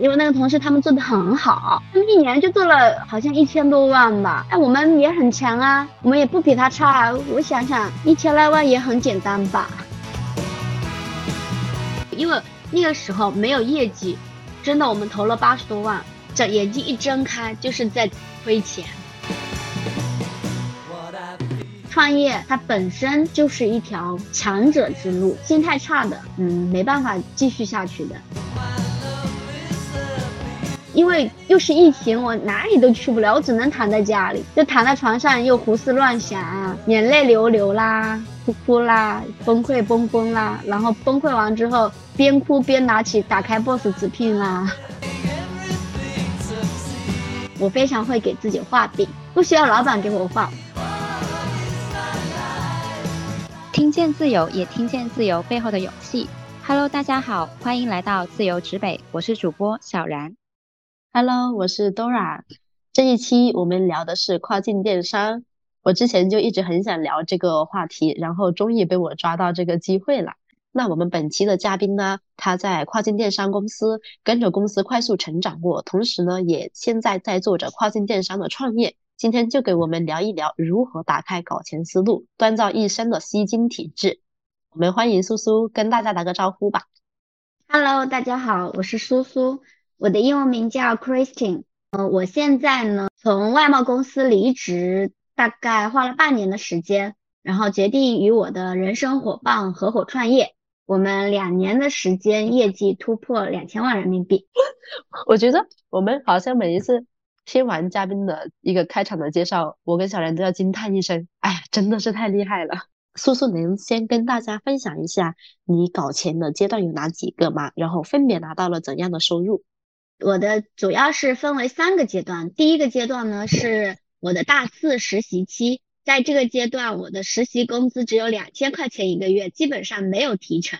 因为那个同事他们做的很好，他们一年就做了好像一千多万吧。哎，我们也很强啊，我们也不比他差。我想想，一千来万也很简单吧。因为那个时候没有业绩，真的我们投了八十多万，这眼睛一睁开就是在亏钱。创业它本身就是一条强者之路，心态差的，嗯，没办法继续下去的。因为又是疫情，我哪里都去不了，我只能躺在家里，就躺在床上又胡思乱想，眼泪流流啦，哭哭啦，崩溃崩崩啦，然后崩溃完之后边哭边拿起打开 BOSS 直聘啦。我非常会给自己画饼，不需要老板给我画。听见自由，也听见自由背后的勇气。Hello，大家好，欢迎来到自由指北，我是主播小然。Hello，我是 Dora。这一期我们聊的是跨境电商。我之前就一直很想聊这个话题，然后终于被我抓到这个机会了。那我们本期的嘉宾呢，他在跨境电商公司跟着公司快速成长过，同时呢，也现在在做着跨境电商的创业。今天就给我们聊一聊如何打开搞钱思路，锻造一身的吸金体质。我们欢迎苏苏跟大家打个招呼吧。Hello，大家好，我是苏苏，我的英文名叫 Christine。呃，我现在呢从外贸公司离职，大概花了半年的时间，然后决定与我的人生伙伴合伙创业。我们两年的时间，业绩突破两千万人民币。我觉得我们好像每一次。听完嘉宾的一个开场的介绍，我跟小然都要惊叹一声：“哎呀，真的是太厉害了！”苏苏能先跟大家分享一下你搞钱的阶段有哪几个吗？然后分别拿到了怎样的收入？我的主要是分为三个阶段，第一个阶段呢是我的大四实习期，在这个阶段我的实习工资只有两千块钱一个月，基本上没有提成，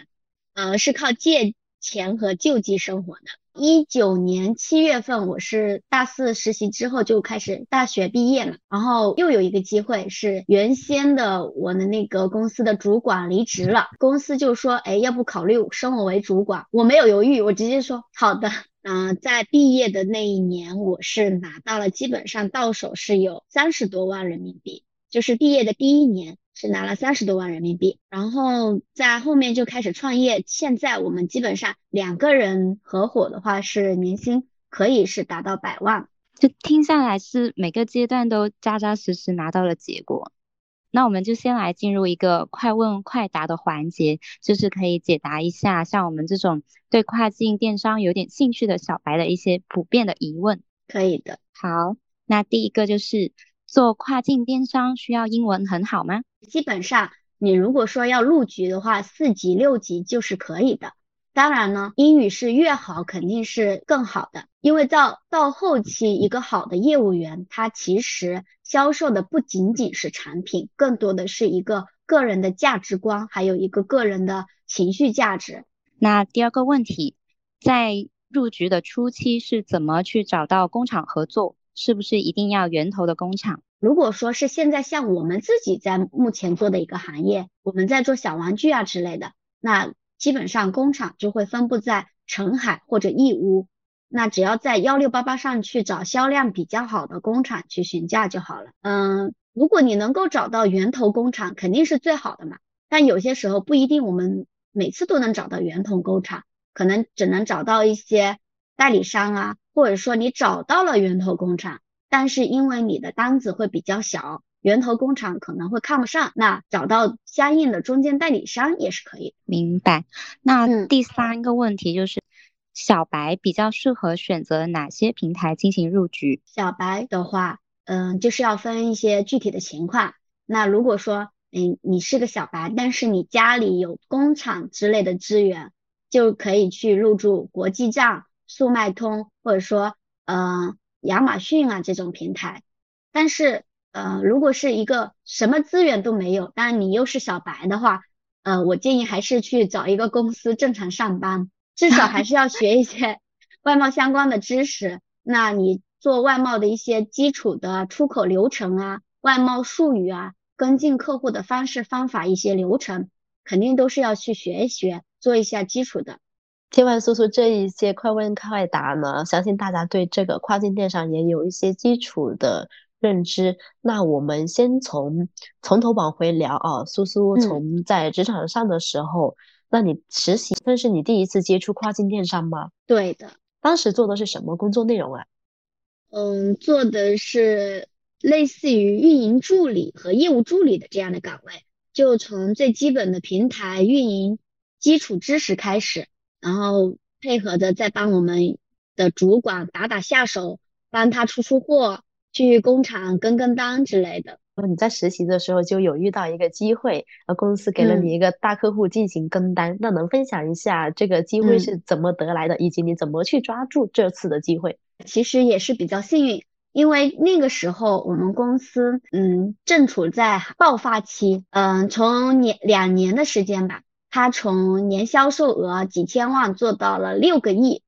呃，是靠借钱和救济生活的。一九年七月份，我是大四实习之后就开始大学毕业嘛，然后又有一个机会是原先的我的那个公司的主管离职了，公司就说，哎，要不考虑升我为主管？我没有犹豫，我直接说好的。嗯，在毕业的那一年，我是拿到了基本上到手是有三十多万人民币，就是毕业的第一年。是拿了三十多万人民币，然后在后面就开始创业。现在我们基本上两个人合伙的话，是年薪可以是达到百万。就听下来是每个阶段都扎扎实实拿到了结果。那我们就先来进入一个快问快答的环节，就是可以解答一下像我们这种对跨境电商有点兴趣的小白的一些普遍的疑问。可以的。好，那第一个就是做跨境电商需要英文很好吗？基本上，你如果说要入局的话，四级六级就是可以的。当然呢，英语是越好肯定是更好的，因为到到后期，一个好的业务员，他其实销售的不仅仅是产品，更多的是一个个人的价值观，还有一个个人的情绪价值。那第二个问题，在入局的初期是怎么去找到工厂合作？是不是一定要源头的工厂？如果说是现在像我们自己在目前做的一个行业，我们在做小玩具啊之类的，那基本上工厂就会分布在澄海或者义乌，那只要在幺六八八上去找销量比较好的工厂去询价就好了。嗯，如果你能够找到源头工厂，肯定是最好的嘛。但有些时候不一定，我们每次都能找到源头工厂，可能只能找到一些代理商啊，或者说你找到了源头工厂。但是因为你的单子会比较小，源头工厂可能会看不上，那找到相应的中间代理商也是可以。明白。那第三个问题就是，小白比较适合选择哪些平台进行入局？小白的话，嗯，就是要分一些具体的情况。那如果说，嗯，你是个小白，但是你家里有工厂之类的资源，就可以去入驻国际账、速卖通，或者说，嗯。亚马逊啊这种平台，但是呃，如果是一个什么资源都没有，但你又是小白的话，呃，我建议还是去找一个公司正常上班，至少还是要学一些 外贸相关的知识。那你做外贸的一些基础的出口流程啊、外贸术语啊、跟进客户的方式方法一些流程，肯定都是要去学一学，做一下基础的。听完苏苏这一些快问快答呢，相信大家对这个跨境电商也有一些基础的认知。那我们先从从头往回聊啊，苏苏从在职场上的时候，那你实习那是你第一次接触跨境电商吗？对的。当时做的是什么工作内容啊？嗯，做的是类似于运营助理和业务助理的这样的岗位，就从最基本的平台运营基础知识开始。然后配合着再帮我们的主管打打下手，帮他出出货，去工厂跟跟单之类的。你在实习的时候就有遇到一个机会，呃，公司给了你一个大客户进行跟单，那能分享一下这个机会是怎么得来的，以及你怎么去抓住这次的机会？其实也是比较幸运，因为那个时候我们公司嗯正处在爆发期，嗯，从年两年的时间吧。他从年销售额几千万做到了六个亿，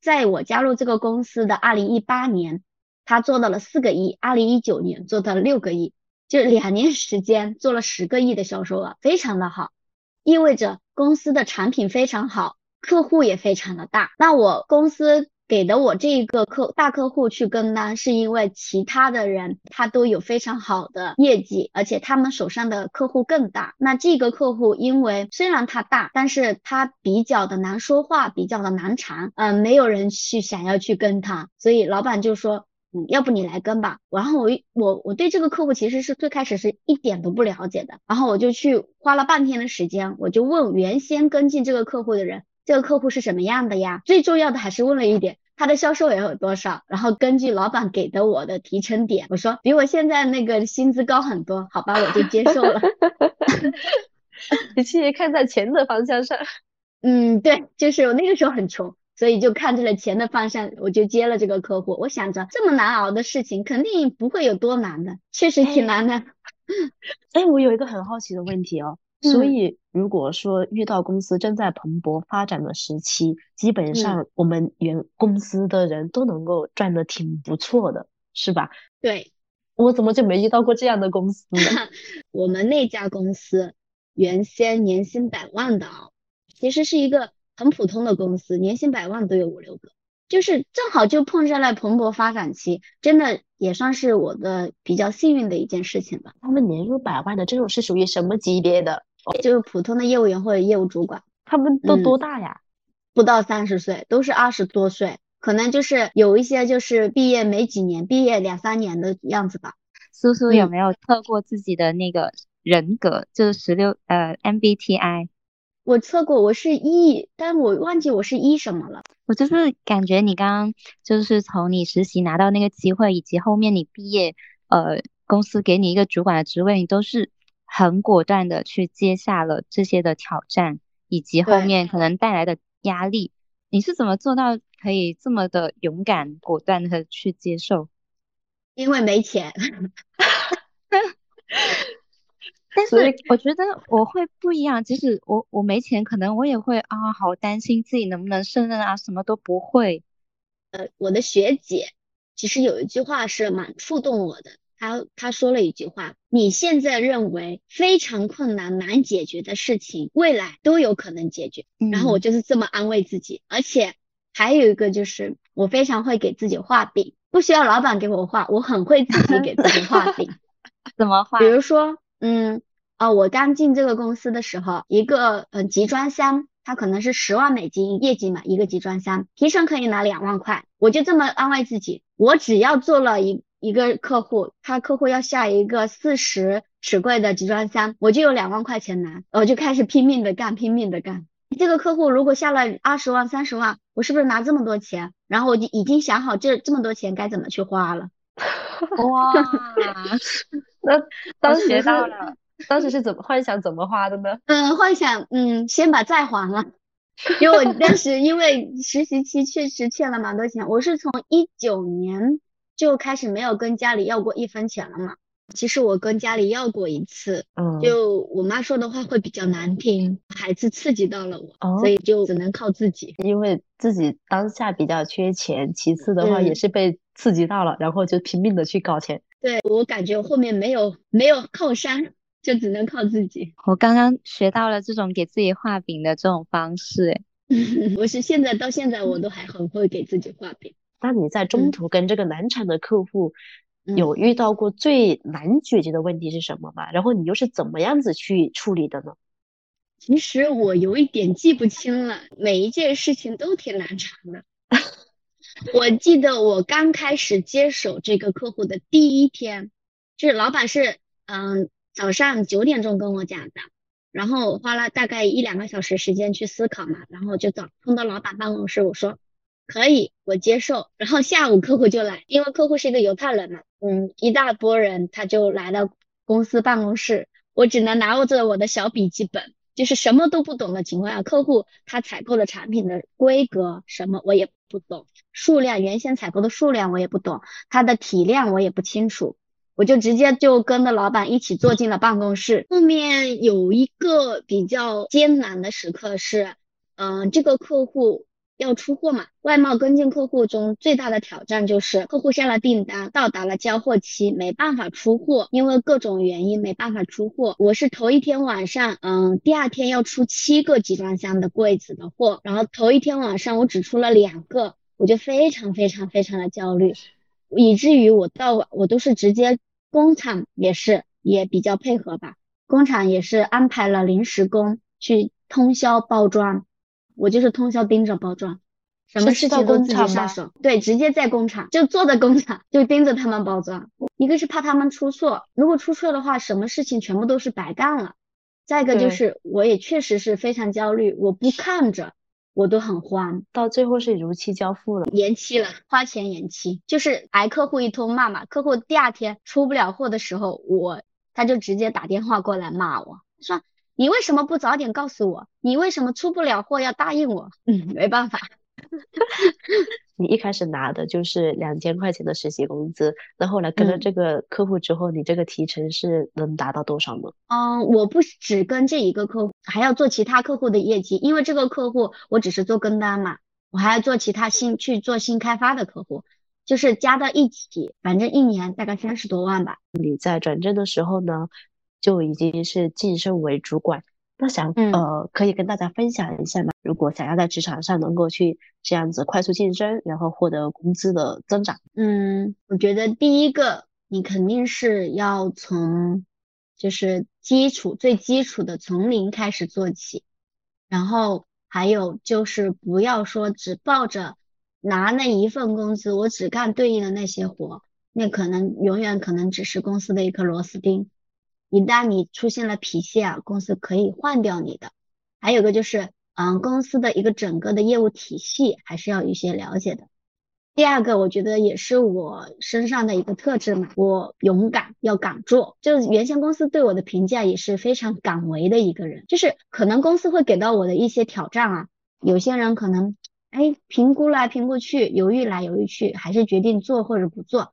在我加入这个公司的二零一八年，他做到了四个亿，二零一九年做到了六个亿，就两年时间做了十个亿的销售额，非常的好，意味着公司的产品非常好，客户也非常的大。那我公司。给的我这一个客大客户去跟单，是因为其他的人他都有非常好的业绩，而且他们手上的客户更大。那这个客户因为虽然他大，但是他比较的难说话，比较的难缠，嗯，没有人去想要去跟他，所以老板就说，嗯，要不你来跟吧。然后我我我对这个客户其实是最开始是一点都不了解的，然后我就去花了半天的时间，我就问原先跟进这个客户的人。这个客户是什么样的呀？最重要的还是问了一点，他的销售额有多少？然后根据老板给的我的提成点，我说比我现在那个薪资高很多，好吧，我就接受了。你其实看在钱的方向上，嗯，对，就是我那个时候很穷，所以就看在了钱的方向，我就接了这个客户。我想着这么难熬的事情，肯定不会有多难的，确实挺难的。哎，我有一个很好奇的问题哦。所以，如果说遇到公司正在蓬勃发展的时期，基本上我们原公司的人都能够赚的挺不错的，是吧？对，我怎么就没遇到过这样的公司呢？我们那家公司原先年薪百万的啊，其实是一个很普通的公司，年薪百万都有五六个，就是正好就碰上了蓬勃发展期，真的也算是我的比较幸运的一件事情吧。他们年入百万的这种是属于什么级别的？就是普通的业务员或者业务主管，他们都多大呀？不到三十岁，都是二十多岁，可能就是有一些就是毕业没几年，毕业两三年的样子吧。苏苏有没有测过自己的那个人格？就是十六呃 MBTI。我测过，我是 E，但我忘记我是 E 什么了。我就是感觉你刚刚就是从你实习拿到那个机会，以及后面你毕业，呃，公司给你一个主管的职位，你都是。很果断的去接下了这些的挑战，以及后面可能带来的压力，你是怎么做到可以这么的勇敢果断的去接受？因为没钱。但是我觉得我会不一样，即使我我没钱，可能我也会啊，好担心自己能不能胜任啊，什么都不会。呃，我的学姐其实有一句话是蛮触动我的。她她说了一句话：“你现在认为非常困难、难解决的事情，未来都有可能解决。”然后我就是这么安慰自己，而且还有一个就是，我非常会给自己画饼，不需要老板给我画，我很会自己给自己画饼。怎么画？比如说，嗯，哦，我刚进这个公司的时候，一个嗯集装箱，它可能是十万美金业绩嘛，一个集装箱提成可以拿两万块，我就这么安慰自己，我只要做了一。一个客户，他客户要下一个四十尺柜的集装箱，我就有两万块钱拿，我就开始拼命的干，拼命的干。这个客户如果下了二十万、三十万，我是不是拿这么多钱？然后我就已经想好这这么多钱该怎么去花了。哇，那当时是 当时是怎么幻想怎么花的呢？嗯，幻想嗯先把债还了，因为我 当时因为实习期确实欠了蛮多钱，我是从一九年。就开始没有跟家里要过一分钱了嘛。其实我跟家里要过一次，嗯，就我妈说的话会比较难听，孩子刺激到了我，所以就只能靠自己。因为自己当下比较缺钱，其次的话也是被刺激到了，然后就拼命的去搞钱。对我感觉后面没有没有靠山，就只能靠自己。我刚刚学到了这种给自己画饼的这种方式，我是现在到现在我都还很会给自己画饼。那你在中嗯途跟这个难产的客户嗯有遇到过最难解决的问题是什么吗？然后你又是怎么样子去处理的呢？其实我有一点记不清了，每一件事情都挺难缠的。我记得我刚开始接手这个客户的第一天，就是老板是嗯早上九点钟跟我讲的，然后花了大概一两个小时时间去思考嘛，然后就找碰到老板办公室，我说可以，我接受。然后下午客户就来，因为客户是一个犹太人嘛，嗯，一大波人他就来到公司办公室，我只能拿着我的小笔记本。就是什么都不懂的情况下，客户他采购的产品的规格什么我也不懂，数量原先采购的数量我也不懂，它的体量我也不清楚，我就直接就跟着老板一起坐进了办公室。后面有一个比较艰难的时刻是，嗯、这个客户要出货嘛，外贸跟进客户中最大的挑战就是客户下了订单，到达了交货期，没办法出货，因为各种原因没办法出货。我是头一天晚上，嗯，第二天要出七个集装箱的柜子的货，然后头一天晚上我只出了两个，我就非常非常非常的焦虑，以至于我到我都是直接工厂也是也比较配合吧，工厂也是安排了临时工去通宵包装。我就是通宵盯着包装，什么事情都自己上手。对，直接在工厂就坐在工厂，就盯着他们包装。一个是怕他们出错，如果出错的话，什么事情全部都是白干了。再一个就是，我也确实是非常焦虑，我不看着我都很慌。到最后是如期交付了。延期了，花钱延期，就是挨客户一通骂嘛。客户第二天出不了货的时候，我他就直接打电话过来骂我，说你为什么不早点告诉我？你为什么出不了货要答应我？嗯，没办法，你一开始拿的就是两千块钱的实习工资，那后来跟了嗯这个客户之后，你这个提成是能达到多少呢？嗯，我不只跟这一个客户，还要做其他客户的业绩，因为这个客户我只是做跟单嘛，我还要做其他新去做新开发的客户，就是加到一起，反正一年大概三十多万吧。你在转正的时候呢，就已经是晋升为主管。那想嗯。呃，可以跟大家分享一下吗？如果想要在职场上能够去这样子快速晋升，然后获得工资的增长，嗯，我觉得第一个，你肯定是要从就是基础最基础的从零开始做起，然后还有就是不要说只抱着拿那一份工资，我只干对应的那些活，那可能永远可能只是公司的一颗螺丝钉，一旦你出现了脾气啊，公司可以换掉你的。还有个就是，嗯，公司的一个整个的业务体系还是要有一些了解的。第二个，我觉得也是我身上的一个特质嘛，我勇敢，要敢做。就是原先公司对我的评价也是非常敢为的一个人，就是可能公司会给到我的一些挑战啊，有些人可能哎评估来评估去，犹豫来犹豫去，还是决定做或者不做。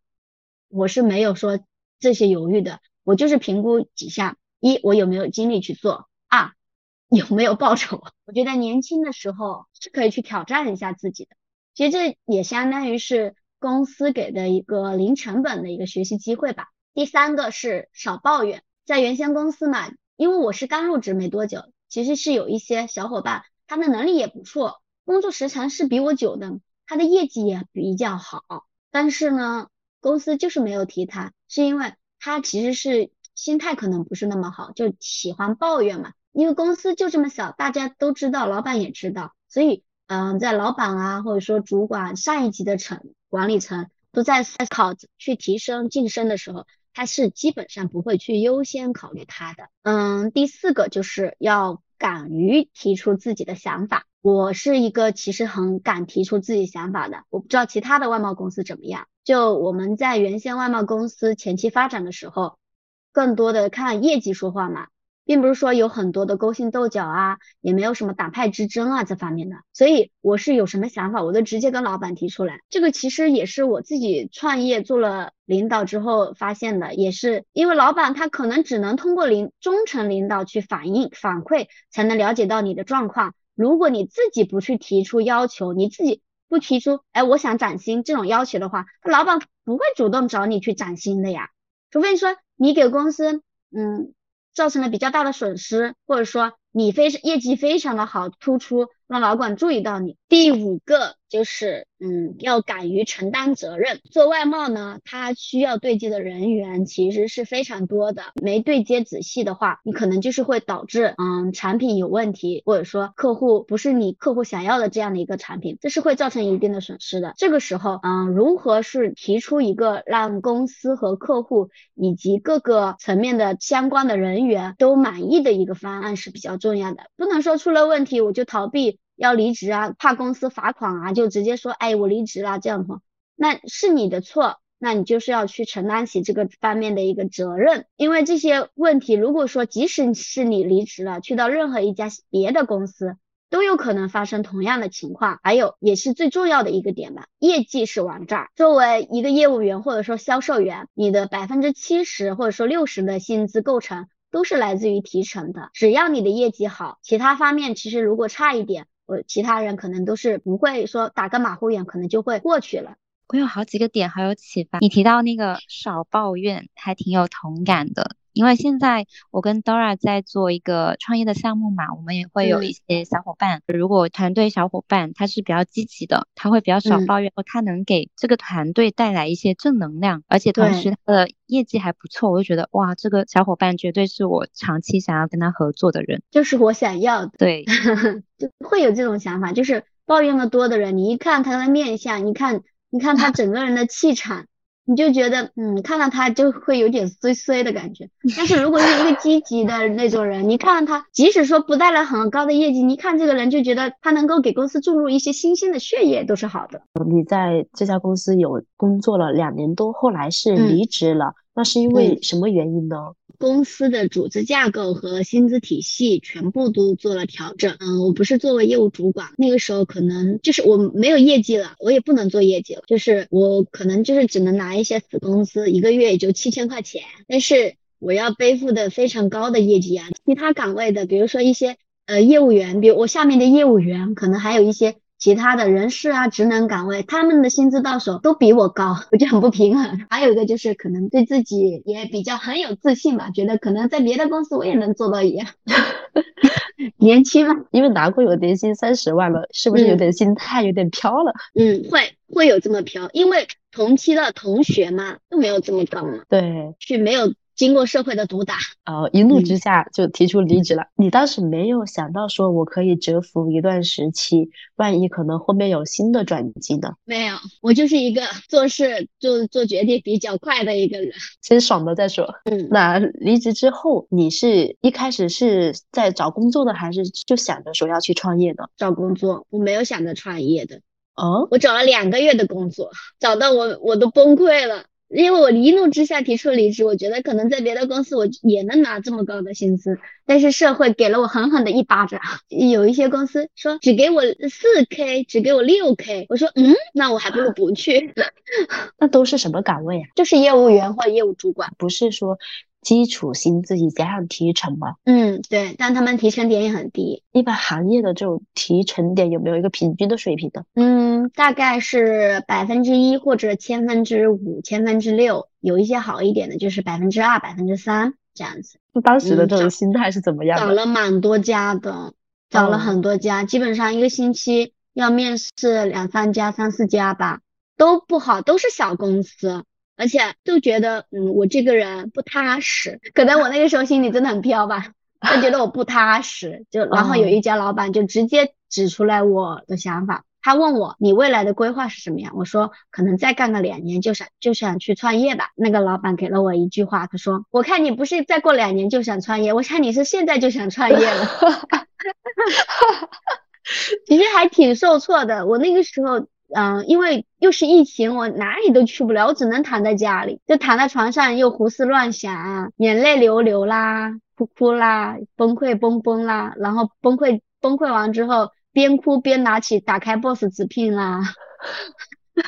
我是没有说这些犹豫的，我就是评估几项：一，我有没有精力去做；二，有没有报酬。我觉得年轻的时候是可以去挑战一下自己的。其实这也相当于是公司给的一个零成本的一个学习机会吧。第三个是少抱怨，在原先公司嘛，因为我是刚入职没多久，其实是有一些小伙伴，他的能力也不错，工作时长是比我久的，他的业绩也比较好，但是呢，公司就是没有提他，是因为他其实是心态可能不是那么好，就喜欢抱怨嘛。因为公司就这么小，大家都知道，老板也知道，所以。嗯，在老板啊，或者说主管上一级的层管理层都在思考去提升晋升的时候，他是基本上不会去优先考虑他的。嗯，第四个就是要敢于提出自己的想法。我是一个其实很敢提出自己想法的，我不知道其他的外贸公司怎么样。就我们在原先外贸公司前期发展的时候，更多的看业绩说话嘛。并不是说有很多的勾心斗角啊，也没有什么党派之争啊这方面的，所以我是有什么想法，我都直接跟老板提出来。这个其实也是我自己创业做了领导之后发现的，也是因为老板他可能只能通过领中层领导去反映反馈，才能了解到你的状况。如果你自己不去提出要求，你自己不提出，哎，我想涨薪这种要求的话，老板不会主动找你去涨薪的呀，除非说你给公司，嗯。造成了比较大的损失，或者说你非业绩非常的好，突出，让老板注意到你。第五个就是，嗯，要敢于承担责任。做外贸呢，它需要对接的人员其实是非常多的，没对接仔细的话，你可能就是会导致，嗯，产品有问题，或者说客户不是你客户想要的这样的一个产品，这是会造成一定的损失的。这个时候，嗯，如何是提出一个让公司和客户以及各个层面的相关的人员都满意的一个方案是比较重要的，不能说出了问题我就逃避。要离职啊，怕公司罚款啊，就直接说，哎，我离职了，这样的话，那是你的错，那你就是要去承担起这个方面的一个责任。因为这些问题，如果说即使是你离职了，去到任何一家别的公司，都有可能发生同样的情况。还有，也是最重要的一个点吧，业绩是王炸。作为一个业务员或者说销售员，你的百分之七十或者说六十的薪资构成都是来自于提成的。只要你的业绩好，其他方面其实如果差一点。其他人可能都是不会说打个马虎眼，可能就会过去了。我有好几个点好有启发，你提到那个少抱怨，还挺有同感的。因为现在我跟 Dora 在做一个创业的项目嘛，我们也会有一些小伙伴。如果团队小伙伴他是比较积极的，他会比较少抱怨，他能给这个团队带来一些正能量，而且同时他的业绩还不错，我就觉得哇，这个小伙伴绝对是我长期想要跟他合作的人，就是我想要的。对，就会有这种想法，就是抱怨的多的人，你一看他的面相，你看，你看他 整个人的气场。你就觉得，嗯，看到他就会有点衰衰的感觉。但是如果是一个积极的那种人，你看到他，即使说不带来很高的业绩，你看这个人就觉得他能够给公司注入一些新鲜的血液，都是好的。你在这家公司有工作了两年多，后来是离职了，那是因为什么原因呢？公司的组织架构和薪资体系全部都做了调整。嗯，我不是作为业务主管，那个时候可能就是我没有业绩了，我也不能做业绩了，就是我可能就是只能拿一些死工资，一个月也就七千块钱。但是我要背负的非常高的业绩啊，其他岗位的，比如说一些呃业务员，比如我下面的业务员，可能还有一些。其他的人事啊，职能岗位，他们的薪资到手都比我高，我就很不平衡。还有一个就是可能对自己也比较很有自信吧，觉得可能在别的公司我也能做到一样。年轻嘛，因为拿过有年薪三十万了，是不是有点心态有点飘了？嗯，会会有这么飘，因为同期的同学嘛都没有这么高嘛，对，是没有。经过社会的毒打，哦，一怒之下就提出离职了。你当时没有想到说我可以蛰伏一段时期，万一可能后面有新的转机呢？没有，我就是一个做事就做决定比较快的一个人，先爽了再说。嗯，那离职之后，你是一开始是在找工作的，还是就想着说要去创业的？找工作，我没有想着创业的。哦，我找了两个月的工作，找到我我都崩溃了。因为我一怒之下提出离职，我觉得可能在别的公司我也能拿这么高的薪资，但是社会给了我狠狠的一巴掌。有一些公司说只给我四 k，只给我六 k，我说嗯，那我还不如不去。那都是什么岗位啊？就是业务员或业务主管，不是说。基础薪自己加上提成嘛？嗯，对，但他们提成点也很低。一般行业的这种提成点有没有一个平均的水平的？嗯，大概是百分之一或者千分之五、千分之六，有一些好一点的，就是百分之二、百分之三这样子。当时的这种心态是怎么样的？找了蛮多家的，找了很多家，基本上一个星期要面试两三家、三四家吧，都不好，都是小公司。而且就觉得，嗯，我这个人不踏实，可能我那个时候心里真的很飘吧，他觉得我不踏实，就然后有一家老板就直接指出来我的想法，他问我你未来的规划是什么样？我说可能再干个两年就想就想去创业吧。那个老板给了我一句话，他说我看你不是再过两年就想创业，我看你是现在就想创业了。其实还挺受挫的，我那个时候。嗯，因为又是疫情，我哪里都去不了，我只能躺在家里，就躺在床上又胡思乱想，眼泪流流啦，哭哭啦，崩溃崩崩啦，然后崩溃崩溃完之后，边哭边拿起打开 BOSS 直聘啦，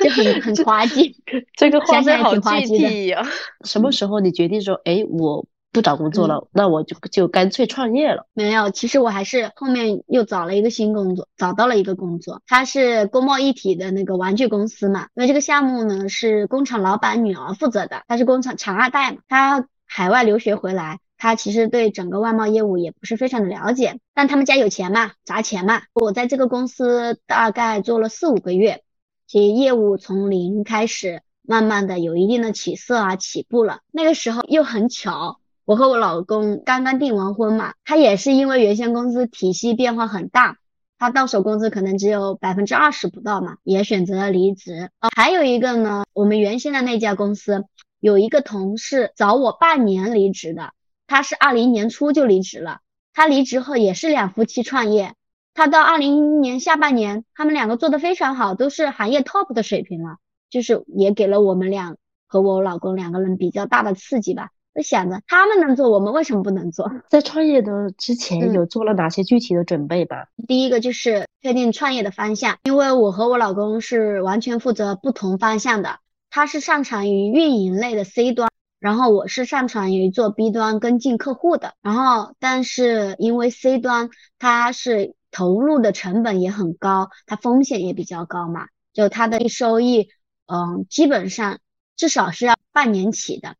就很 很滑稽，这个画面好具体呀。什么时候你决定说，哎，我？不找工作了，那我就就干脆创业了。没有，其实我还是后面又找了一个新工作，找到了一个工作，它是工贸一体的那个玩具公司嘛。因为这个项目呢是工厂老板女儿负责的，她是工厂厂二代嘛，她海外留学回来，他其实对整个外贸业务也不是非常的了解，但他们家有钱嘛，砸钱嘛。我在这个公司大概做了四五个月，其实业务从零开始，慢慢的有一定的起色啊，起步了。那个时候又很巧，我和我老公刚刚订完婚嘛，他也是因为原先公司体系变化很大，他到手工资可能只有百分之二十不到嘛，也选择了离职。啊，还有一个呢，我们原先的那家公司有一个同事早我半年离职的。他是二零年初就离职了，他离职后也是两夫妻创业，他到二零年下半年，他们两个做的非常好，都是行业 top 的水平了，就是也给了我们俩和我老公两个人比较大的刺激吧。我想着他们能做，我们为什么不能做？在创业的之前有做了哪些具体的准备吧？第一个就是确定创业的方向，因为我和我老公是完全负责不同方向的，他是擅长于运营类的 C 端。然后我是擅长于做 B 端跟进客户的，然后但是因为 C 端它是投入的成本也很高，它风险也比较高嘛，就它的收益，嗯，基本上至少是要半年起的，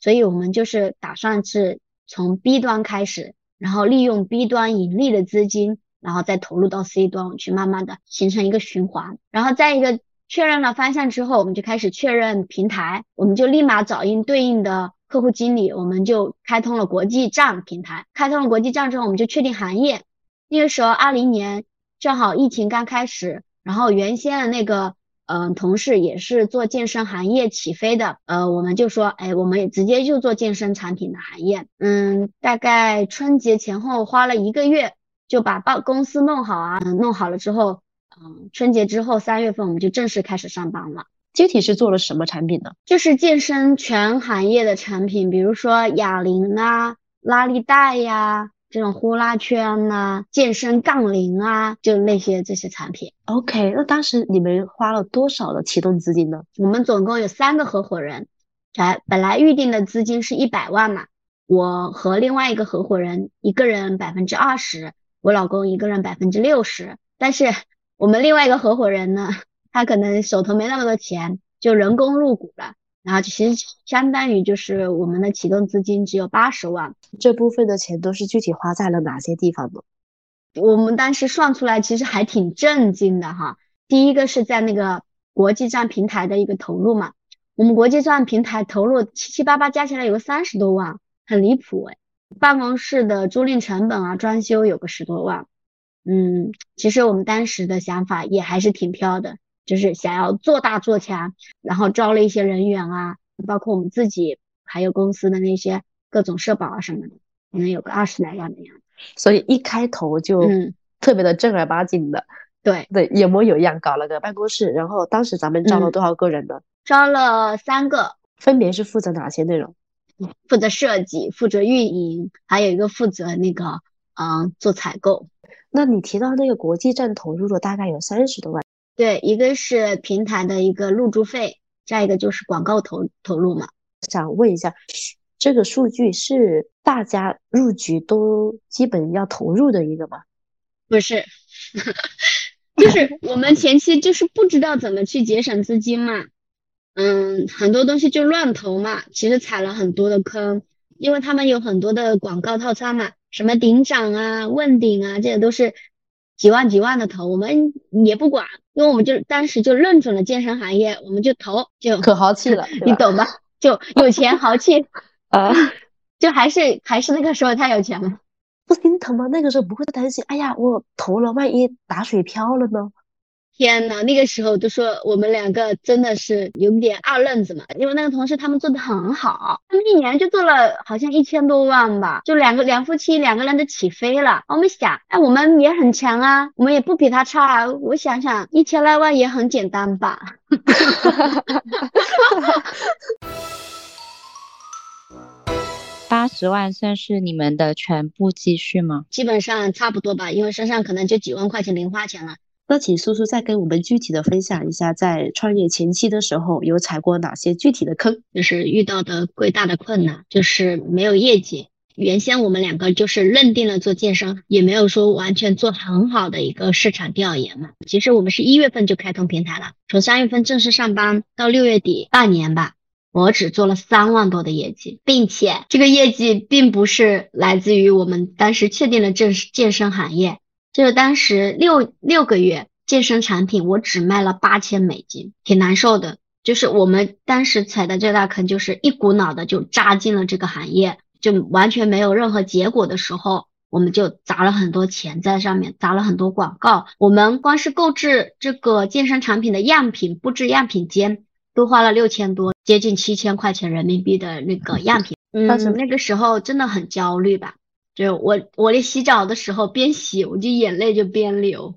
所以我们就是打算是从 B 端开始，然后利用 B 端盈利的资金，然后再投入到 C 端去慢慢的形成一个循环，然后再一个。确认了方向之后，我们就开始确认平台，我们就立马找应对应的客户经理，我们就开通了国际站平台。开通了国际站之后，我们就确定行业。那个时候二零年正好疫情刚开始，然后原先的那个嗯同事也是做健身行业起飞的，呃，我们就说，哎，我们也直接就做健身产品的行业。嗯，大概春节前后花了一个月就把报公司弄好啊，弄好了之后。嗯，春节之后三月份我们就正式开始上班了。具体是做了什么产品呢？就是健身全行业的产品，比如说哑铃啊、拉力带呀、这种呼啦圈呐、健身杠铃啊，就那些这些产品。OK，那当时你们花了多少的启动资金呢？我们总共有三个合伙人，来本来预定的资金是一百万嘛，我和另外一个合伙人一个人百分之二十，我老公一个人百分之六十，但是。我们另外一个合伙人呢，他可能手头没那么多钱，就人工入股了，然后其实相当于就是我们的启动资金只有八十万，这部分的钱都是具体花在了哪些地方呢？我们当时算出来，其实还挺震惊的哈。第一个是在那个国际站平台的一个投入嘛，我们国际站平台投入七七八八加起来有个三十多万，很离谱哎。办公室的租赁成本啊，装修有个十多万。嗯，其实我们当时的想法也还是挺飘的，就是想要做大做强，然后招了一些人员啊，包括我们自己，还有公司的那些各种社保啊什么的，可能有个二十来万的样子。所以一开头就特别的正儿八经的，对对，有模有样搞了个办公室。然后当时咱们招了多少个人呢？招了三个，分别是负责哪些内容？负责设计，负责运营，还有一个负责那个嗯做采购。那你提到那个国际站投入了大概有三十多万，对，一个是平台的一个入驻费，再一个就是广告投投入嘛。想问一下，这个数据是大家入局都基本要投入的一个吗？不是，就是我们前期就是不知道怎么去节省资金嘛，嗯，很多东西就乱投嘛，其实踩了很多的坑，因为他们有很多的广告套餐嘛。什么顶涨啊、问鼎啊，这些都是几万几万的投，我们也不管，因为我们就当时就认准了健身行业，我们就投，就可豪气了，你懂吧？就有钱豪气 啊，就还是还是那个时候太有钱了，不心疼吗？那个时候不会担心，哎呀，我投了，万一打水漂了呢？天呐，那个时候都说我们两个真的是有点二愣子嘛，因为那个同事他们做的很好，他们一年就做了好像一千多万吧，就两个两夫妻两个人都起飞了。我们想，哎，我们也很强啊，我们也不比他差啊。我想想，一千来万也很简单吧。八十万算是你们的全部积蓄吗？基本上差不多吧，因为身上可能就几万块钱零花钱了。那请叔叔再跟我们具体的分享一下，在创业前期的时候有踩过哪些具体的坑？就是遇到的最大的困难就是没有业绩。原先我们两个就是认定了做健身，也没有说完全做很好的一个市场调研嘛。其实我们是一月份就开通平台了，从三月份正式上班到六月底半年吧，我只做了三万多的业绩，并且这个业绩并不是来自于我们当时确定的正健身行业，就是当时六六个月健身产品我只卖了八千美金，挺难受的。就是我们当时踩的最大坑，就是一股脑的就扎进了这个行业，就完全没有任何结果的时候，我们就砸了很多钱在上面，砸了很多广告。我们光是购置这个健身产品的样品、布置样品间，都花了六千多，接近七千块钱人民币的那个样品。嗯，那个时候真的很焦虑吧？就我，我在洗澡的时候边洗，我就眼泪就边流。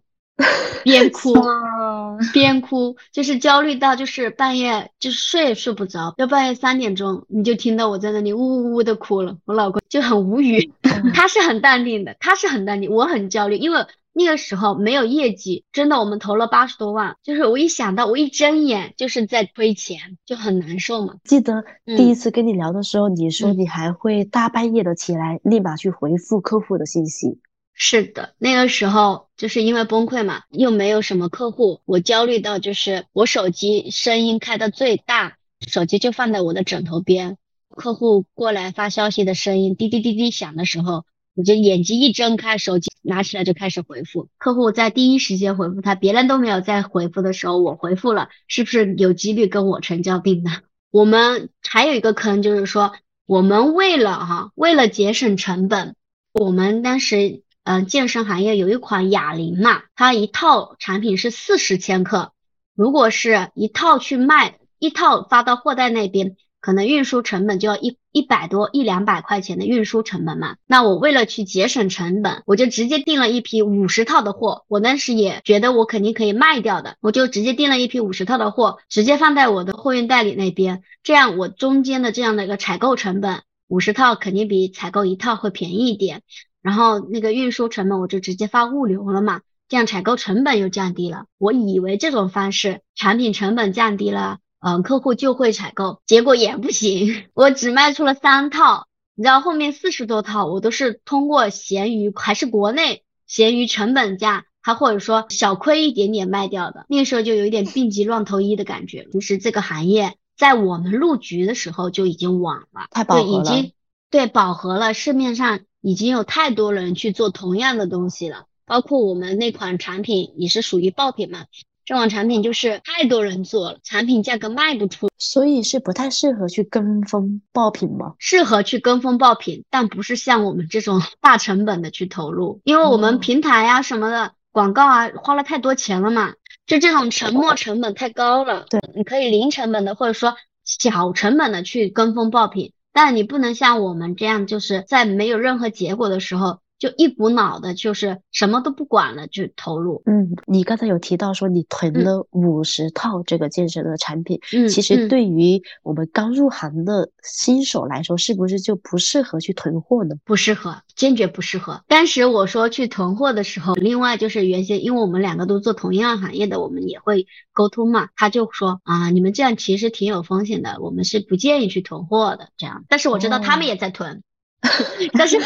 边哭 边哭，就是焦虑到就是半夜就是睡也睡不着，要半夜三点钟你就听到我在那里呜呜呜的哭了，我老公就很无语，他是很淡定的，他是很淡定，我很焦虑，因为那个时候没有业绩，真的我们投了八十多万，就是我一想到我一睁眼就是在亏钱，就很难受嘛。记得第一次跟你聊的时候，你说你还会大半夜的起来，立马去回复客户的信息。是的，那个时候就是因为崩溃嘛，又没有什么客户，我焦虑到就是我手机声音开到最大，手机就放在我的枕头边，客户过来发消息的声音滴滴滴滴响的时候，我就眼睛一睁开，手机拿起来就开始回复客户，在第一时间回复他，别人都没有在回复的时候，我回复了，是不是有几率跟我成交订单？我们还有一个坑就是说，我们为了哈，为了节省成本，我们当时。嗯，健身行业有一款哑铃嘛，它一套产品是四十千克，如果是一套去卖，一套发到货代那边，可能运输成本就要一一百多一两百块钱的运输成本嘛。那我为了去节省成本，我就直接订了一批五十套的货。我当时也觉得我肯定可以卖掉的，我就直接订了一批五十套的货，直接放在我的货运代理那边，这样我中间的这样的一个采购成本，五十套肯定比采购一套会便宜一点。然后那个运输成本我就直接发物流了嘛，这样采购成本又降低了。我以为这种方式产品成本降低了，嗯，客户就会采购，结果也不行。我只卖出了三套，你知道后面四十多套我都是通过闲鱼还是国内闲鱼成本价，还或者说小亏一点点卖掉的。那个时候就有一点病急乱投医的感觉。就是这个行业在我们入局的时候就已经晚了，太饱和了。对，饱和了，市面上。已经有太多人去做同样的东西了，包括我们那款产品也是属于爆品嘛。这款产品就是太多人做了，产品价格卖不出，所以是不太适合去跟风爆品吗？适合去跟风爆品，但不是像我们这种 大成本的去投入，因为我们平台呀什么的广告啊花了太多钱了嘛，就这种沉没成本太高了。对，你可以零成本的或者说小成本的去跟风爆品。但你不能像我们这样，就是在没有任何结果的时候。就一股脑的，就是什么都不管了，就投入。嗯，你刚才有提到说你囤了五十套这个健身的产品，嗯，其实对于我们刚入行的新手来说，是不是就不适合去囤货呢？不适合，坚决不适合。当时我说去囤货的时候，另外就是原先因为我们两个都做同样行业的，我们也会沟通嘛，他就说啊，你们这样其实挺有风险的，我们是不建议去囤货的。这样，但是我知道他们也在囤。但是，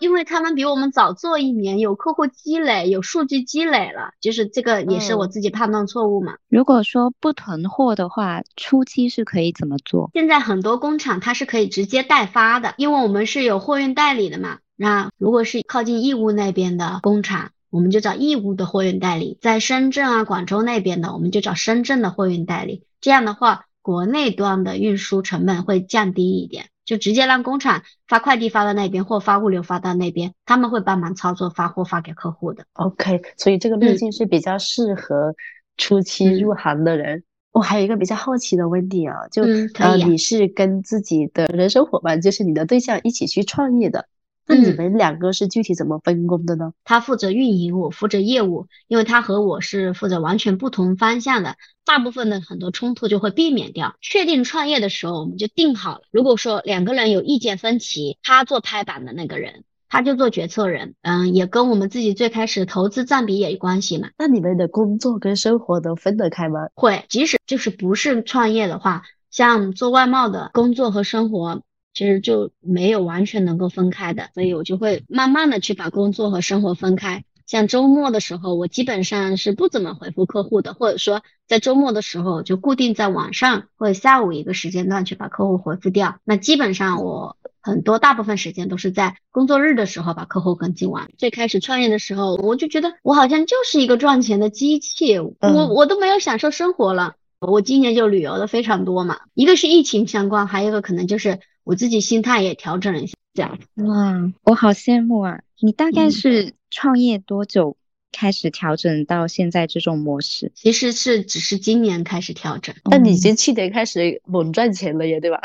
因为他们比我们早做一年，有客户积累，有数据积累了，就是这个也是我自己判断错误嘛。如果说不囤货的话，初期是可以怎么做？现在很多工厂它是可以直接代发的，因为我们是有货运代理的嘛。那如果是靠近义乌那边的工厂，我们就找义乌的货运代理；在深圳啊、广州那边的，我们就找深圳的货运代理。这样的话，国内端的运输成本会降低一点。就直接让工厂发快递发到那边，或发物流发到那边，他们会帮忙操作发货发给客户的。OK，所以这个路径是比较适合初期入行的人。我还有一个比较好奇的问题啊，就呃，你是跟自己的人生伙伴，就是你的对象一起去创业的。那你们两个是具体怎么分工的呢？他负责运营，我负责业务，因为他和我是负责完全不同方向的，大部分的很多冲突就会避免掉。确定创业的时候，我们就定好了。如果说两个人有意见分歧，他做拍板的那个人，他就做决策人。嗯，也跟我们自己最开始投资占比也有关系嘛。那你们的工作跟生活都分得开吗？会，即使就是不是创业的话，像做外贸的工作和生活。其实就没有完全能够分开的，所以我就会慢慢的去把工作和生活分开。像周末的时候，我基本上是不怎么回复客户的，或者说在周末的时候就固定在晚上或者下午一个时间段去把客户回复掉。那基本上我很多大部分时间都是在工作日的时候把客户跟进完。最开始创业的时候，我就觉得我好像就是一个赚钱的机器，我我都没有享受生活了。我今年就旅游的非常多嘛，一个是疫情相关，还有一个可能就是我自己心态也调整了一下。这样哇，我好羡慕啊！你大概是创业多久开始调整到现在这种模式？其实是只是今年开始调整，但你已经去年开始猛赚钱了耶，对吧？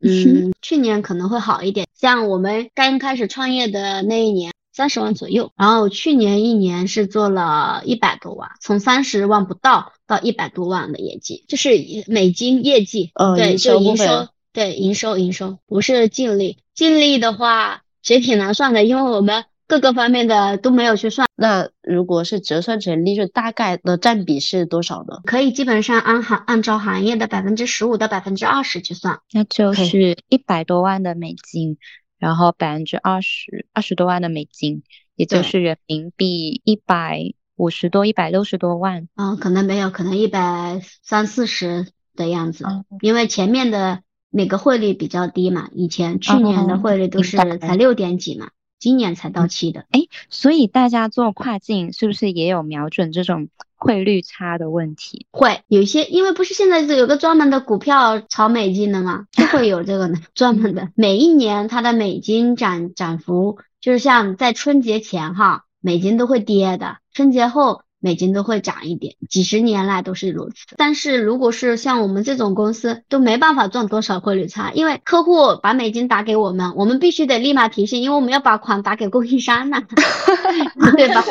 嗯，去年可能会好一点。像我们刚开始创业的那一年，三十万左右，然后去年一年是做了一百多万，从三十万不到到一百多万的业绩，就是美金业绩，对，就营收。对，营收营收不是净利，净利的话其实挺难算的，因为我们各个方面的都没有去算。那如果是折算成利润，大概的占比是多少呢？可以基本上按行按照行业的百分之十五到百分之二十去算，那就是一百多万的美金，然后百分之二十二十多万的美金，也就是人民币一百五十多一百六十多万。嗯，可能没有，可能一百三四十的样子，因为前面的。那个汇率比较低嘛，以前去年的汇率都是才六点几嘛，今年才到期的。哎，所以大家做跨境是不是也有瞄准这种汇率差的问题？会有一些，因为不是现在是有个专门的股票炒美金的嘛，就会有这个呢，专门的。每一年它的美金涨涨幅，就是像在春节前哈，美金都会跌的，春节后。美金都会涨一点，几十年来都是如此。但是如果是像我们这种公司，都没办法赚多少汇率差，因为客户把美金打给我们，我们必须得立马提现，因为我们要把款打给供应商呢，对吧？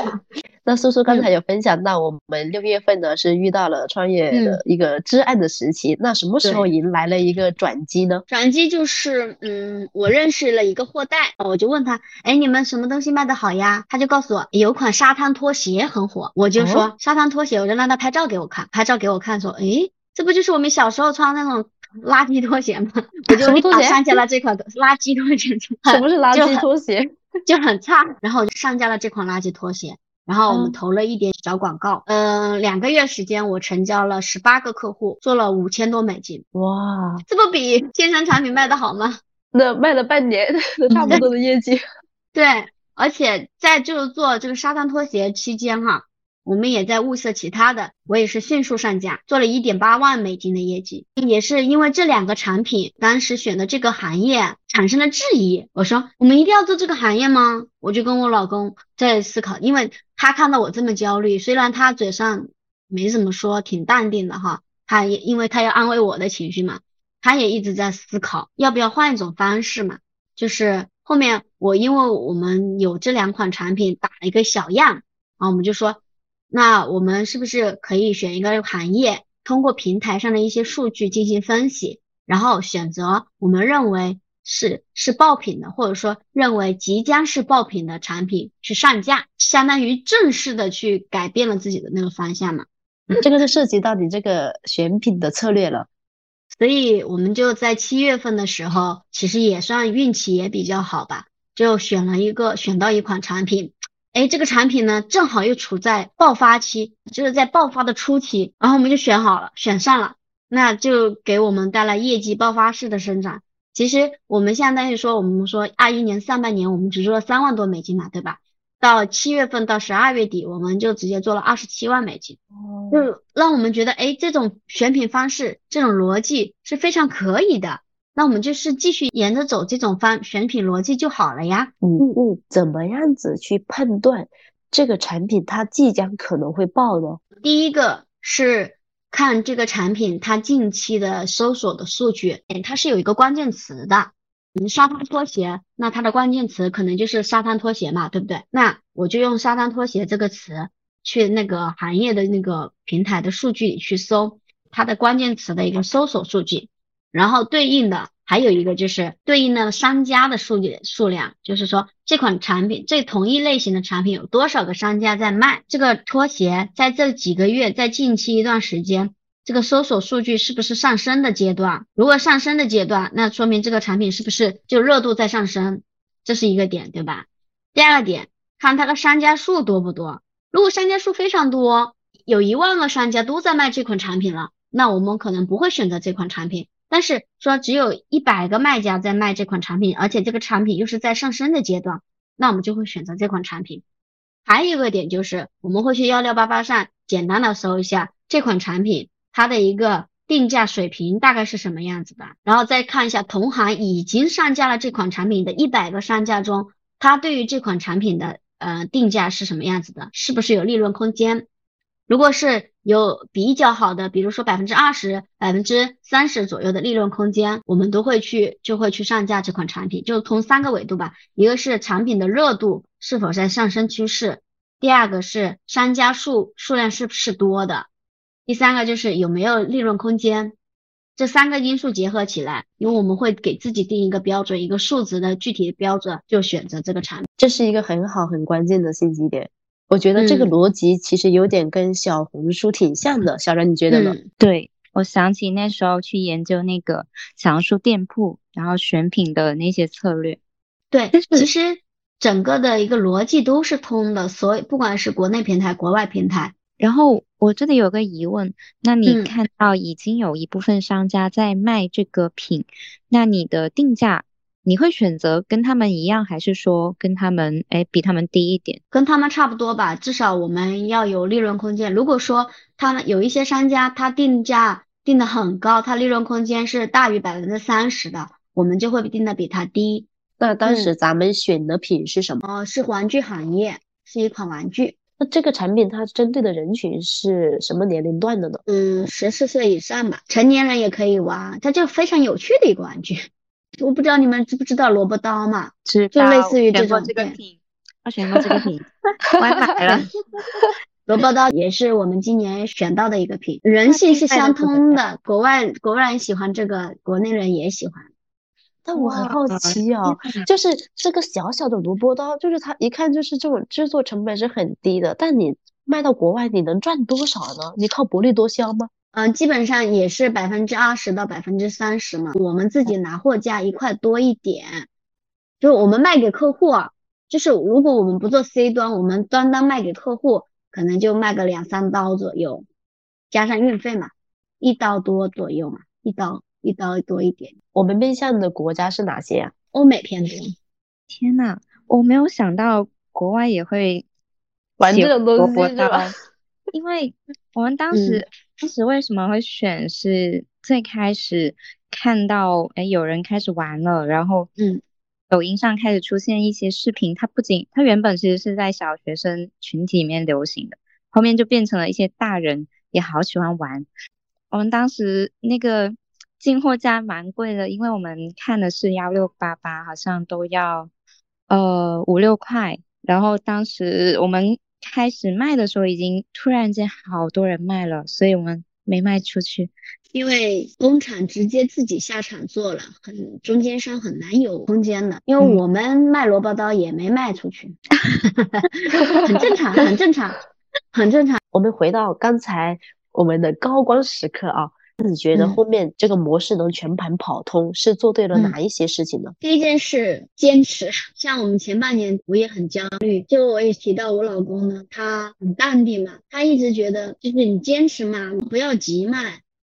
那叔叔刚才有分享到，我们六月份呢是遇到了创业的一个至暗的时期。那什么时候迎来了一个转机呢？转机就是，嗯，我认识了一个货代，我就问他，哎，你们什么东西卖的好呀？他就告诉我，有款沙滩拖鞋很火。我就说沙滩拖鞋，我就让他拍照给我看，拍照给我看，说，哎，这不就是我们小时候穿那种垃圾拖鞋吗？我就立马上架了这款垃圾拖鞋。什么是垃圾拖鞋？就很差。然后我就上架了这款垃圾拖鞋。然后我们投了一点小广告，嗯，两个月时间我成交了十八个客户，做了五千多美金。哇，这不比线上产品卖的好吗？那卖了半年都差不多的业绩。对，而且在就是做这个沙滩拖鞋期间哈。我们也在物色其他的，我也是迅速上架，做了一点八万美金的业绩。也是因为这两个产品，当时选的这个行业产生了质疑。我说我们一定要做这个行业吗？我就跟我老公在思考，因为他看到我这么焦虑，虽然他嘴上没怎么说，挺淡定的哈，他也因为他要安慰我的情绪嘛，他也一直在思考要不要换一种方式嘛。就是后面我因为我们有这两款产品打了一个小样啊，我们就说。那我们是不是可以选一个行业，通过平台上的一些数据进行分析，然后选择我们认为是是爆品的，或者说认为即将是爆品的产品去上架，相当于正式的去改变了自己的那个方向嘛？这个是涉及到你这个选品的策略了。所以我们就在七月份的时候，其实也算运气也比较好吧，就选了一个选到一款产品。哎，这个产品呢，正好又处在爆发期，就是在爆发的初期，然后我们就选好了，选上了，那就给我们带来业绩爆发式的生长。其实我们相当于说，我们说二一年上半年我们只做了三万多美金嘛，对吧？到七月份到十二月底，我们就直接做了二十七万美金，就让我们觉得，哎，这种选品方式，这种逻辑是非常可以的。那我们就是继续沿着走这种方选品逻辑就好了呀。嗯嗯，怎么样子去判断这个产品它即将可能会爆呢？第一个是看这个产品它近期的搜索的数据，它是有一个关键词的。嗯，沙滩拖鞋，那它的关键词可能就是沙滩拖鞋嘛，对不对？那我就用沙滩拖鞋这个词去那个行业的那个平台的数据里去搜它的关键词的一个搜索数据。然后对应的还有一个就是对应的商家的数据数量，就是说这款产品这同一类型的产品有多少个商家在卖这个拖鞋，在这几个月，在近期一段时间，这个搜索数据是不是上升的阶段？如果上升的阶段，那说明这个产品是不是就热度在上升？这是一个点，对吧？第二个点看它的商家数多不多。如果商家数非常多，有一万个商家都在卖这款产品了，那我们可能不会选择这款产品。但是说只有一百个卖家在卖这款产品，而且这个产品又是在上升的阶段，那我们就会选择这款产品。还有一个点就是，我们会去幺六八八上简单的搜一下这款产品它的一个定价水平大概是什么样子的，然后再看一下同行已经上架了这款产品的一百个商家中，它对于这款产品的呃定价是什么样子的，是不是有利润空间？如果是有比较好的，比如说百分之二十、百分之三十左右的利润空间，我们都会去就会去上架这款产品。就从三个维度吧，一个是产品的热度是否在上升趋势，第二个是商家数数量是不是多的，第三个就是有没有利润空间。这三个因素结合起来，因为我们会给自己定一个标准，一个数值的具体的标准，就选择这个产品。这是一个很好很关键的信息点。我觉得这个逻辑其实有点跟小红书挺像的，小然你觉得呢？对，我想起那时候去研究那个小红书店铺，然后选品的那些策略。对，其实整个的一个逻辑都是通的，所以不管是国内平台、国外平台。然后我这里有个疑问，那你看到已经有一部分商家在卖这个品，那你的定价？你会选择跟他们一样，还是说跟他们哎比他们低一点？跟他们差不多吧，至少我们要有利润空间。如果说他们有一些商家，他定价定的很高，他利润空间是大于百分之三十的，我们就会定的比他低。那当时咱们选的品是什么？哦，是玩具行业，是一款玩具。那这个产品它针对的人群是什么年龄段的呢？嗯，十四岁以上吧，成年人也可以玩，它就非常有趣的一个玩具。我不知道你们知不知道萝卜刀嘛？知道，就类似于这种。这个品，我选过这个品，我还买了。萝卜刀也是我们今年选到的一个品，人性是相通的。国外国外人喜欢这个，国内人也喜欢。但我很好奇哦，就是这个小小的萝卜刀，就是它一看就是这种制作成本是很低的，但你卖到国外，你能赚多少呢？你靠薄利多销吗？嗯，基本上也是百分之二十到百分之三十嘛。我们自己拿货价一块多一点，就是我们卖给客户，就是如果我们不做 C 端，我们端单卖给客户，可能就卖个两三刀左右，加上运费嘛，一刀多左右嘛，一刀一刀多一点。我们面向的国家是哪些呀？欧美偏多。天呐，我没有想到国外也会玩这种东西，是吧？因为我们当时。当时为什么会选？是最开始看到，哎，有人开始玩了，然后，嗯，抖音上开始出现一些视频。它不仅，它原本其实是在小学生群体里面流行的，后面就变成了一些大人也好喜欢玩。我们当时那个进货价蛮贵的，因为我们看的是幺六八八，好像都要呃五六块。然后当时我们。开始卖的时候，已经突然间好多人卖了，所以我们没卖出去。因为工厂直接自己下场做了，很中间商很难有空间的。因为我们卖萝卜刀也没卖出去，很正常，很正常，很正常。我们回到刚才我们的高光时刻啊。你觉得后面这个模式能全盘跑通，是做对了哪一些事情呢？第一件事，坚持。像我们前半年，我也很焦虑。就我也提到我老公呢，他很淡定嘛，他一直觉得就是你坚持嘛，不要急嘛，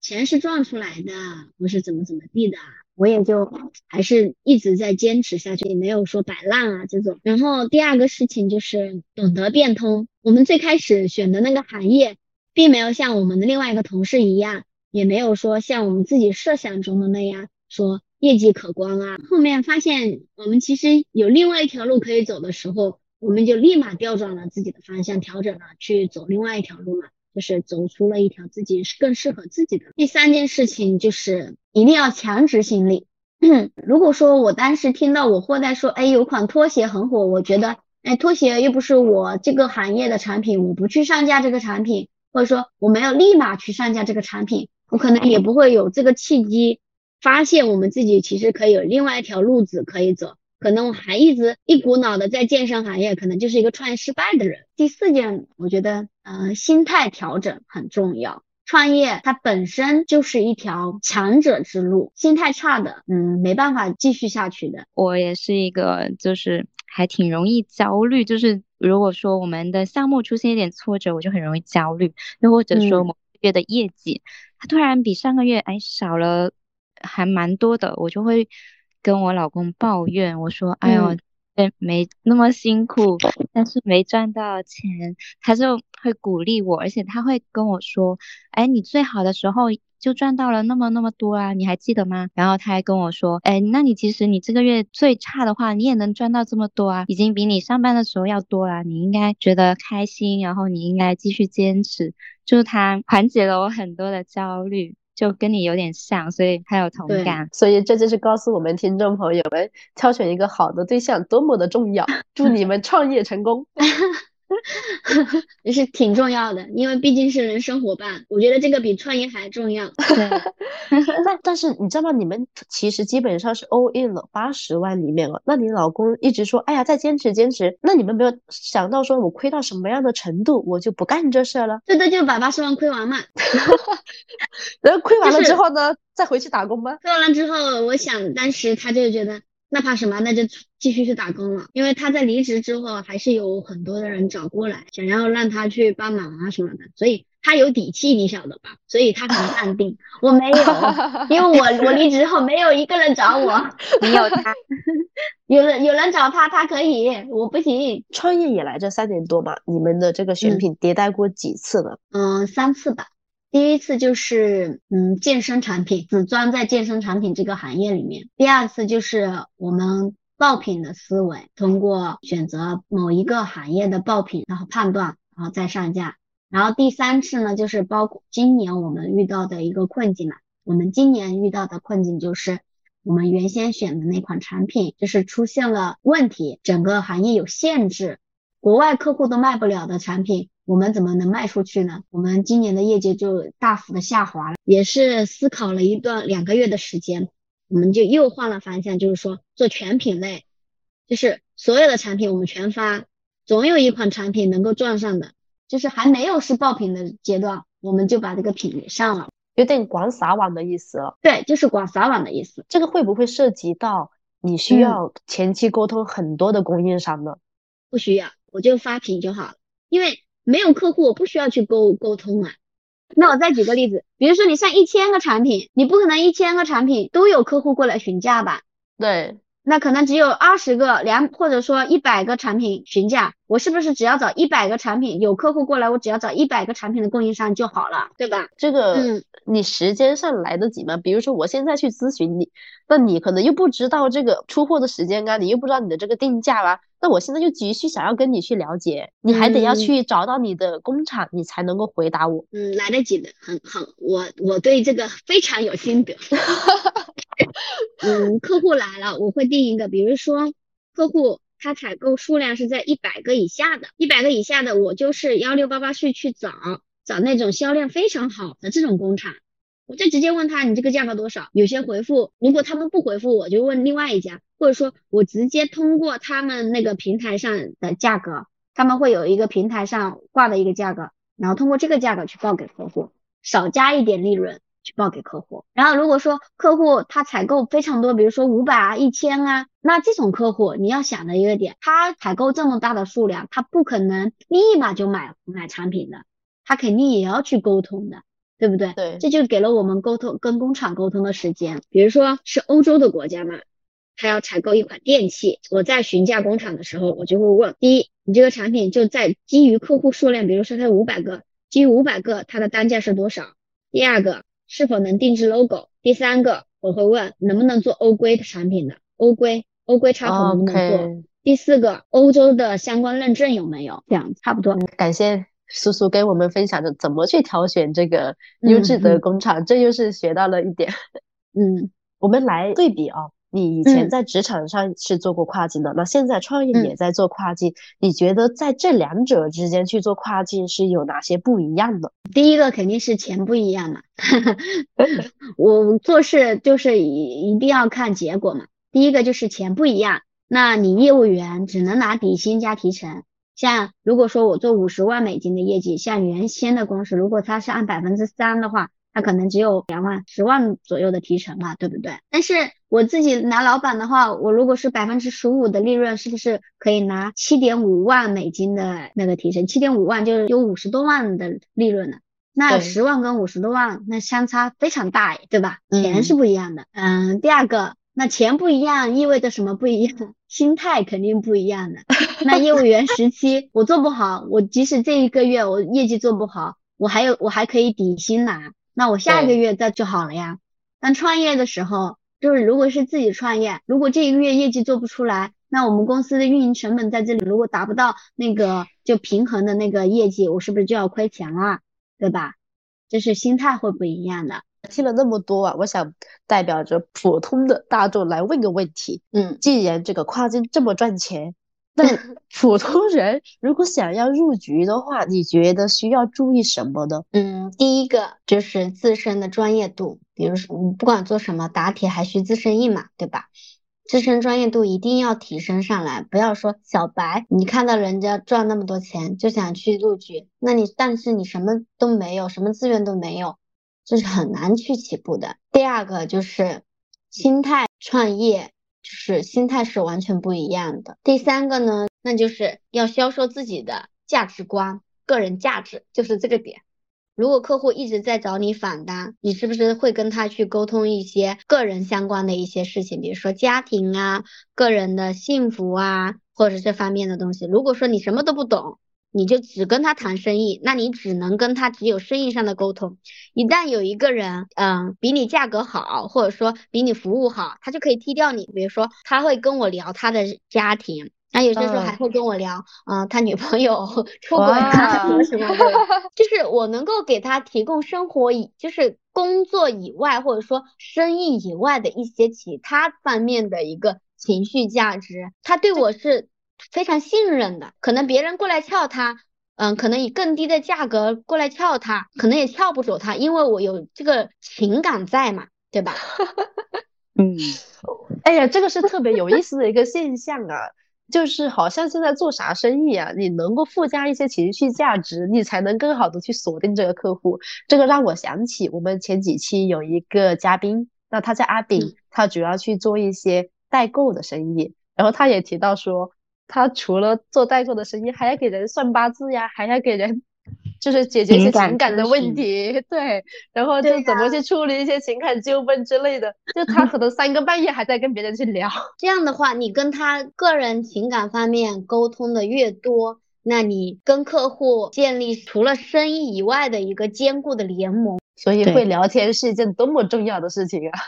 钱是赚出来的，不是怎么怎么地的。我也就还是一直在坚持下去，也没有说摆烂啊这种。然后第二个事情就是懂得变通。我们最开始选的那个行业，并没有像我们的另外一个同事一样。也没有说像我们自己设想中的那样说业绩可观啊。后面发现我们其实有另外一条路可以走的时候，我们就立马调转了自己的方向，调整了去走另外一条路嘛，就是走出了一条自己更适合自己的。第三件事情就是一定要强执行力。如果说我当时听到我货代说，哎，有款拖鞋很火，我觉得，哎，拖鞋又不是我这个行业的产品，我不去上架这个产品，或者说我没有立马去上架这个产品。我可能也不会有这个契机，发现我们自己其实可以有另外一条路子可以走。可能我还一直一股脑的在健身行业，可能就是一个创业失败的人。第四件，我觉得，呃，心态调整很重要。创业它本身就是一条强者之路，心态差的，嗯，没办法继续下去的。我也是一个，就是还挺容易焦虑，就是如果说我们的项目出现一点挫折，我就很容易焦虑，又或者说某个月的业绩，它突然比上个月哎少了还蛮多的，我就会跟我老公抱怨，我说哎呦。没那么辛苦，但是没赚到钱，他就会鼓励我，而且他会跟我说：“哎，你最好的时候就赚到了那么那么多啊，你还记得吗？”然后他还跟我说：“哎，那你其实你这个月最差的话，你也能赚到这么多啊，已经比你上班的时候要多了，你应该觉得开心，然后你应该继续坚持。”就是他缓解了我很多的焦虑。就跟你有点像，所以他有同感，所以这就是告诉我们听众朋友们，挑选一个好的对象多么的重要。祝你们创业成功。也是挺重要的，因为毕竟是人生伙伴，我觉得这个比创业还重要。但但是你知道吗？你们其实基本上是 all in 了八十万里面了。那你老公一直说，哎呀，再坚持坚持。那你们没有想到说，我亏到什么样的程度，我就不干这事了？最多就把八十万亏完嘛。然后亏完了之后呢，再回去打工吗？亏完了之后，我想当时他就觉得。那怕什么？那就继续去打工了。因为他在离职之后，还是有很多的人找过来，想要让他去帮忙啊什么的，所以他有底气，你晓得吧？所以他很淡定。我没有，因为我我离职后没有一个人找我，没有他，有人有人找他，他可以，我不行。创业以来这三年多嘛，你们的这个选品迭代过几次了？嗯，三次吧。第一次就是嗯健身产品，只专在健身产品这个行业里面。第二次就是我们爆品的思维，通过选择某一个行业的爆品，然后判断，然后再上架。然后第三次呢，就是包括今年我们遇到的一个困境嘛。我们今年遇到的困境就是我们原先选的那款产品就是出现了问题，整个行业有限制，国外客户都卖不了的产品。我们怎么能卖出去呢？我们今年的业绩就大幅的下滑了，也是思考了一段两个月的时间，我们就又换了方向，就是说做全品类，就是所有的产品我们全发，总有一款产品能够撞上的，就是还没有是爆品的阶段，我们就把这个品给上了，有点广撒网的意思了。对，就是广撒网的意思。这个会不会涉及到你需要前期沟通很多的供应商呢？不需要，我就发品就好了，因为。没有客户，我不需要去沟沟通啊。那我再举个例子，比如说你上一千个产品，你不可能一千个产品都有客户过来询价吧？对。那可能只有二十个两，或者说一百个产品询价，我是不是只要找一百个产品有客户过来，我只要找一百个产品的供应商就好了，对吧？这个，嗯，你时间上来得及吗？比如说我现在去咨询你，那你可能又不知道这个出货的时间啊，你又不知道你的这个定价啊，那我现在就急需想要跟你去了解，你还得要去找到你的工厂，你才能够回答我。嗯，来得及的，很很，我我对这个非常有心得。嗯，客户来了，我会定一个，比如说客户他采购数量是在一百个以下的，一百个以下的，我就是幺六八八去去找找那种销量非常好的这种工厂，我就直接问他你这个价格多少？有些回复，如果他们不回复，我就问另外一家，或者说我直接通过他们那个平台上的价格，他们会有一个平台上挂的一个价格，然后通过这个价格去报给客户，少加一点利润。去报给客户，然后如果说客户他采购非常多，比如说五百啊、一千啊，那这种客户你要想的一个点，他采购这么大的数量，他不可能立马就买买产品的，他肯定也要去沟通的，对不对？对，这就给了我们沟通跟工厂沟通的时间。比如说是欧洲的国家嘛，他要采购一款电器，我在询价工厂的时候，我就会问：第一，你这个产品就在基于客户数量，比如说他五百个，基于五百个，它的单价是多少？第二个。是否能定制 logo？第三个，我会问能不能做欧规的产品的，欧规欧规插头能不能做？第四个，欧洲的相关认证有没有？这样差不多。感谢叔叔跟我们分享的怎么去挑选这个优质的工厂，这又是学到了一点。嗯，我们来对比啊。你以前在职场上是做过跨境的，那现在创业也在做跨境，你觉得在这两者之间去做跨境是有哪些不一样的？第一个肯定是钱不一样嘛，我做事就是一一定要看结果嘛。第一个就是钱不一样，那你业务员只能拿底薪加提成，像如果说我做五十万美金的业绩，像原先的公司，如果他是按百分之三的话，他可能只有两万、十万左右的提成嘛，对不对？但是我自己拿老板的话，我如果是百分之十五的利润，是不是可以拿七点五万美金的那个提成？七点五万就是有五十多万的利润了。那十万跟五十多万，那相差非常大，对吧？钱是不一样的。嗯，第二个，那钱不一样，意味着什么不一样？心态肯定不一样的。那业务员时期我做不好，我即使这一个月我业绩做不好，我还有我还可以底薪拿。那我下一个月再就好了呀。但创业的时候，就是如果是自己创业，如果这一个月业绩做不出来，那我们公司的运营成本在这里如果达不到那个就平衡的那个业绩，我是不是就要亏钱了？对吧？就是心态会不一样的。听了那么多啊，我想代表着普通的大众来问个问题。嗯，既然这个跨境这么赚钱。那普通人如果想要入局的话，你觉得需要注意什么呢？嗯，第一个就是自身的专业度，比如说你不管做什么，打铁还需自身硬嘛，对吧？自身专业度一定要提升上来，不要说小白，你看到人家赚那么多钱就想去入局，那你但是你什么都没有，什么资源都没有，这是很难去起步的。第二个就是心态，创业。就是心态是完全不一样的。第三个呢，那就是要销售自己的价值观、个人价值，就是这个点。如果客户一直在找你返单，你是不是会跟他去沟通一些个人相关的一些事情，比如说家庭啊、个人的幸福啊，或者这方面的东西？如果说你什么都不懂，你就只跟他谈生意，那你只能跟他只有生意上的沟通。一旦有一个人，嗯，比你价格好，或者说比你服务好，他就可以踢掉你。比如说，他会跟我聊他的家庭，那有些时候还会跟我聊，嗯，他女朋友 出轨啊什么什么的。就是我能够给他提供生活以，就是工作以外，或者说生意以外的一些其他方面的一个情绪价值，他对我是。非常信任的，可能别人过来撬他，嗯，可能以更低的价格过来撬他，可能也撬不走他，因为我有这个情感在嘛，对吧？嗯，哎呀，这个是特别有意思的一个现象啊，就是好像现在做啥生意啊，你能够附加一些情绪价值，你才能更好的去锁定这个客户。这个让我想起我们前几期有一个嘉宾，那他叫阿炳，他主要去做一些代购的生意，然后他也提到说。他除了做代购的生意，还要给人算八字呀，还要给人就是解决一些情感的问题，对，然后就怎么去处理一些情感纠纷之类的，就他可能三更半夜还在跟别人去聊。这样的话，你跟他个人情感方面沟通的越多，那你跟客户建立除了生意以外的一个坚固的联盟。所以会聊天是一件多么重要的事情啊！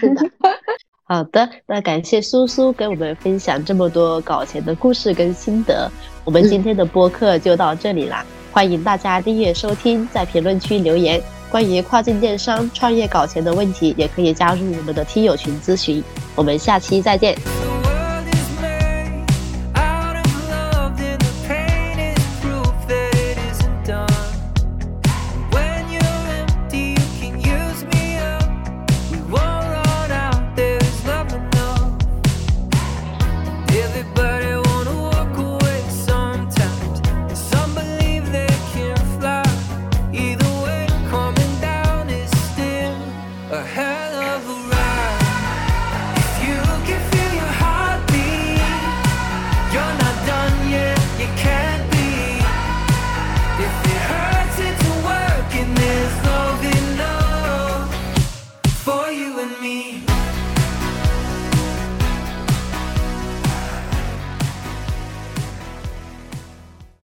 是的。好的，那感谢苏苏给我们分享这么多搞钱的故事跟心得。我们今天的播客就到这里啦，欢迎大家订阅收听，在评论区留言。关于跨境电商创业搞钱的问题，也可以加入我们的听友群咨询。我们下期再见。